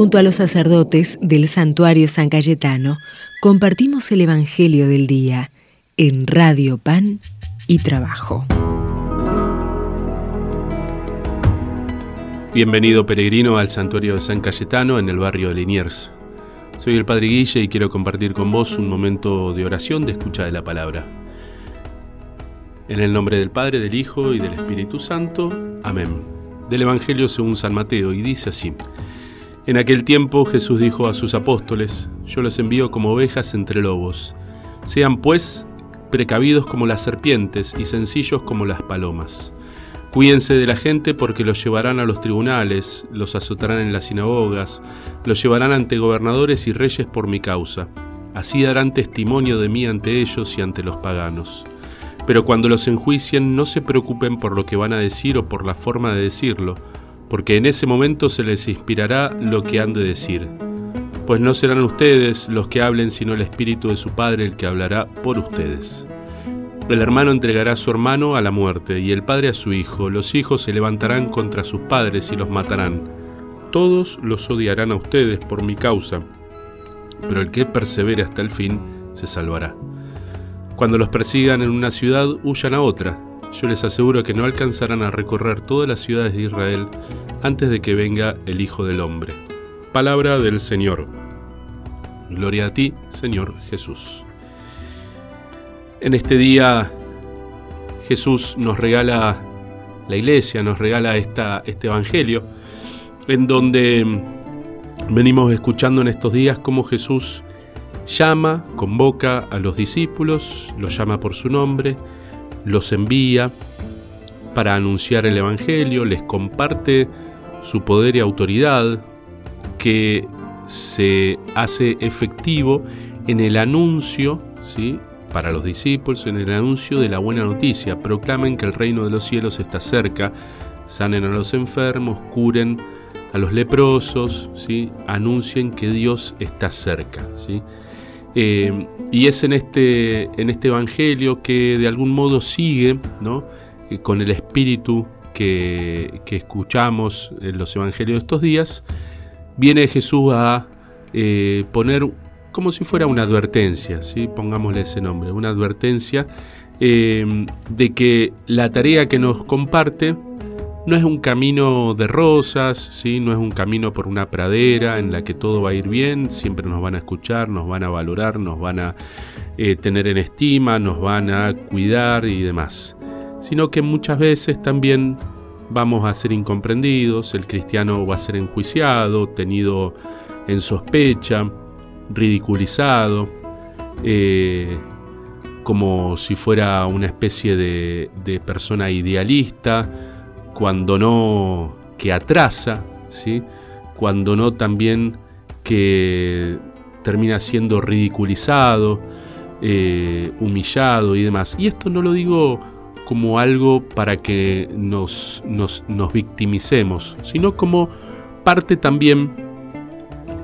Junto a los sacerdotes del santuario San Cayetano, compartimos el Evangelio del Día en Radio Pan y Trabajo. Bienvenido peregrino al santuario de San Cayetano en el barrio de Liniers. Soy el Padre Guille y quiero compartir con vos un momento de oración, de escucha de la palabra. En el nombre del Padre, del Hijo y del Espíritu Santo. Amén. Del Evangelio según San Mateo y dice así. En aquel tiempo Jesús dijo a sus apóstoles, yo los envío como ovejas entre lobos. Sean pues precavidos como las serpientes y sencillos como las palomas. Cuídense de la gente porque los llevarán a los tribunales, los azotarán en las sinagogas, los llevarán ante gobernadores y reyes por mi causa. Así darán testimonio de mí ante ellos y ante los paganos. Pero cuando los enjuicien no se preocupen por lo que van a decir o por la forma de decirlo, porque en ese momento se les inspirará lo que han de decir. Pues no serán ustedes los que hablen, sino el Espíritu de su Padre el que hablará por ustedes. El hermano entregará a su hermano a la muerte y el padre a su hijo. Los hijos se levantarán contra sus padres y los matarán. Todos los odiarán a ustedes por mi causa, pero el que persevere hasta el fin se salvará. Cuando los persigan en una ciudad, huyan a otra. Yo les aseguro que no alcanzarán a recorrer todas las ciudades de Israel antes de que venga el Hijo del Hombre. Palabra del Señor. Gloria a ti, Señor Jesús. En este día Jesús nos regala la iglesia, nos regala esta, este Evangelio, en donde venimos escuchando en estos días cómo Jesús llama, convoca a los discípulos, los llama por su nombre, los envía para anunciar el Evangelio, les comparte su poder y autoridad que se hace efectivo en el anuncio ¿sí? para los discípulos en el anuncio de la buena noticia. Proclamen que el reino de los cielos está cerca, sanen a los enfermos, curen a los leprosos, ¿sí? anuncien que Dios está cerca. ¿sí? Eh, y es en este, en este Evangelio que de algún modo sigue ¿no? Eh, con el espíritu que, escuchamos en los Evangelios de estos días, viene Jesús a eh, poner como si fuera una advertencia, ¿sí? pongámosle ese nombre, una advertencia de que la tarea que nos comparte no es un camino de rosas, ¿sí? no es un camino por una pradera en la que todo va a ir bien, siempre nos van a escuchar, nos van a valorar, nos van a eh, tener en estima, nos van a cuidar y demás, sino que muchas veces también vamos a ser incomprendidos, el cristiano va a ser enjuiciado, tenido en sospecha, ridiculizado, eh, como si fuera una especie de, persona idealista, cuando no que atrasa, ¿sí? cuando no también que termina siendo ridiculizado, eh, humillado y demás. Y esto no lo digo como algo para que nos, nos, nos victimicemos, sino como parte también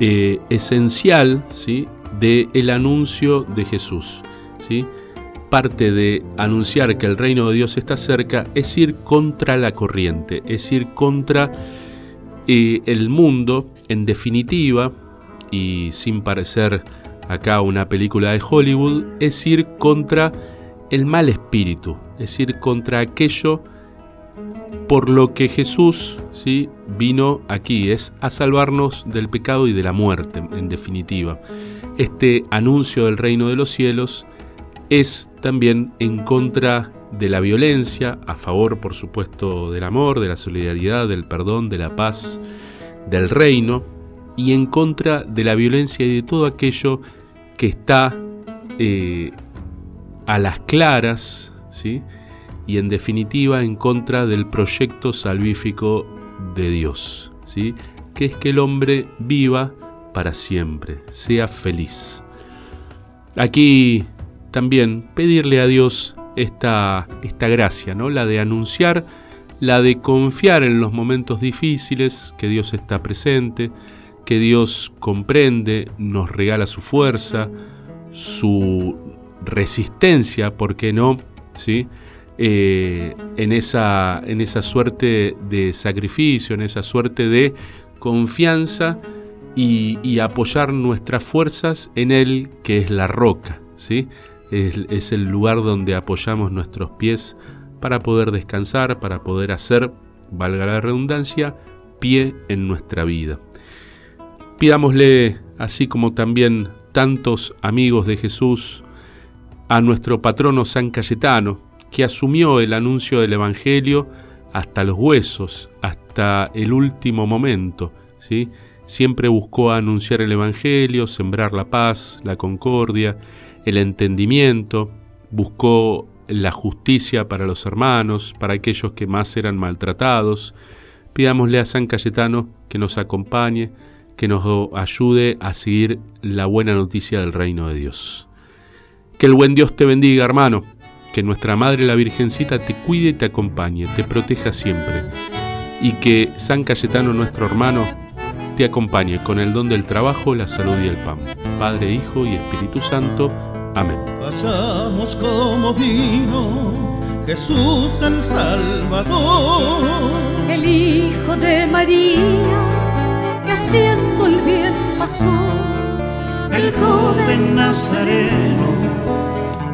eh, esencial ¿sí? del el anuncio de Jesús. ¿sí? Parte de anunciar que el reino de Dios está cerca es ir contra la corriente, es ir contra eh, el mundo, en definitiva, y sin parecer acá una película de Hollywood, es ir contra el mal espíritu, es ir contra aquello por lo que Jesús ¿sí? vino aquí, es a salvarnos del pecado y de la muerte, en definitiva. Este anuncio del reino de los cielos es también en contra de la violencia, a favor, por supuesto, del amor, de la solidaridad, del perdón, de la paz, del reino, y en contra de la violencia y de todo aquello que está eh, a las claras, ¿sí? y en definitiva en contra del proyecto salvífico de Dios, ¿sí? que es que el hombre viva para siempre, sea feliz. Aquí también pedirle a Dios esta, esta gracia, ¿no? la de anunciar, la de confiar en los momentos difíciles, que Dios está presente, que Dios comprende, nos regala su fuerza, su resistencia, ¿por qué no? ¿Sí? Eh, en, esa, en esa suerte de sacrificio, en esa suerte de confianza y, apoyar nuestras fuerzas en Él, que es la roca, ¿sí? Es el lugar donde apoyamos nuestros pies para poder descansar, para poder hacer, valga la redundancia, pie en nuestra vida. Pidámosle, así como también tantos amigos de Jesús, a nuestro patrono San Cayetano, que asumió el anuncio del Evangelio hasta los huesos, hasta el último momento, ¿sí? Siempre buscó anunciar el Evangelio, sembrar la paz, la concordia, el entendimiento, buscó la justicia para los hermanos, para aquellos que más eran maltratados. Pidámosle a San Cayetano que nos acompañe, que nos ayude a seguir la buena noticia del reino de Dios. Que el buen Dios te bendiga, hermano, que nuestra Madre la Virgencita te cuide y te acompañe, te proteja siempre, y que San Cayetano, nuestro hermano, te acompañe con el don del trabajo, la salud y el pan. Padre, Hijo y Espíritu Santo. Amén. Pasamos como vino Jesús el Salvador, el Hijo de María, que haciendo el bien pasó, el joven Nazareno,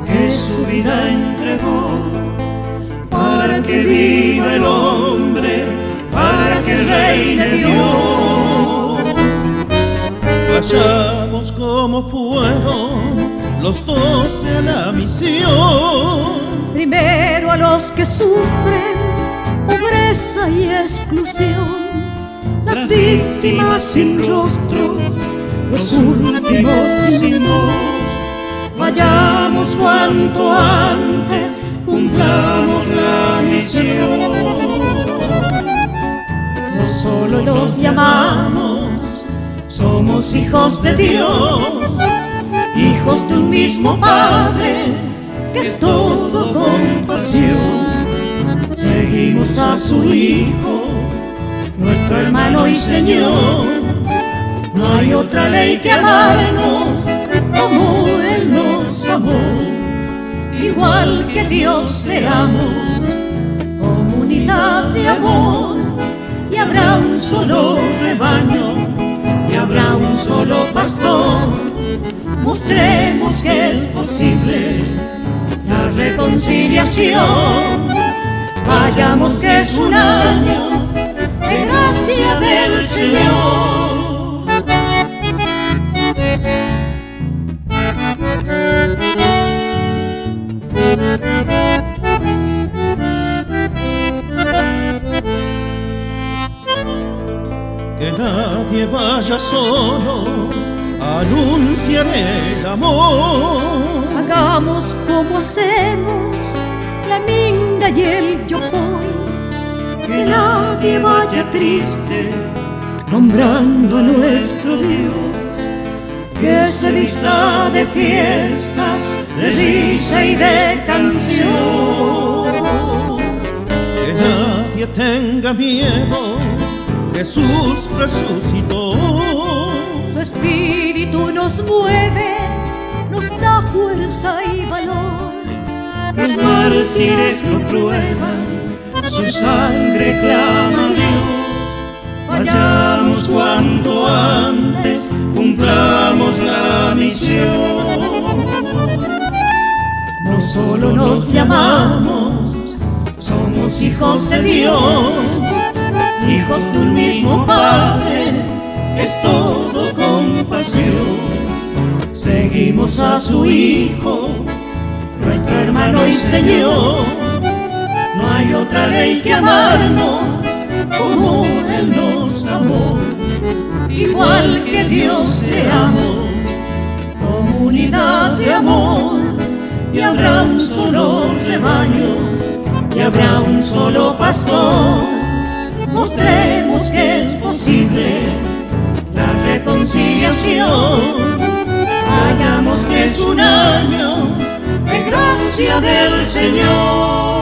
que su vida entregó, para que viva el hombre, para que reine Dios. Vayamos como fueron los dos a la misión. Primero a los que sufren pobreza y exclusión, las víctimas sin rostro, los últimos sin voz. Vayamos cuanto antes, cumplamos la misión. No solo los llamamos, somos hijos de Dios hijos de un mismo Padre, que es todo compasión. Seguimos a su Hijo, nuestro hermano y Señor. No hay otra ley que amarnos como Él nos amó. Igual que Dios seamos, comunidad de amor, y habrá un solo rebaño, y habrá un solo pastor mostremos que es posible la reconciliación. Vayamos que es un año de gracia del Señor. Que nadie vaya solo anunciaré el amor. Hagamos como hacemos la minga y el yopón. Que nadie vaya triste nombrando a nuestro Dios. Que se vista de fiesta, de risa y de canción. Que nadie tenga miedo, Jesús resucitó espíritu nos nos da fuerza y valor. Los mártires lo prueban, su sangre clama a Dios. Vayamos cuanto antes, cumplamos la misión. No solo nos llamamos, somos hijos de Dios, hijos de un mismo Padre, es todo seguimos a su Hijo, nuestro hermano y Señor. No hay otra ley que amarnos como Él nos amó, igual que Dios seamos, comunidad de amor, y habrá un solo rebaño, y habrá un solo pastor. Mostremos que es posible reconciliación. Hallamos que es un año de gracia del Señor.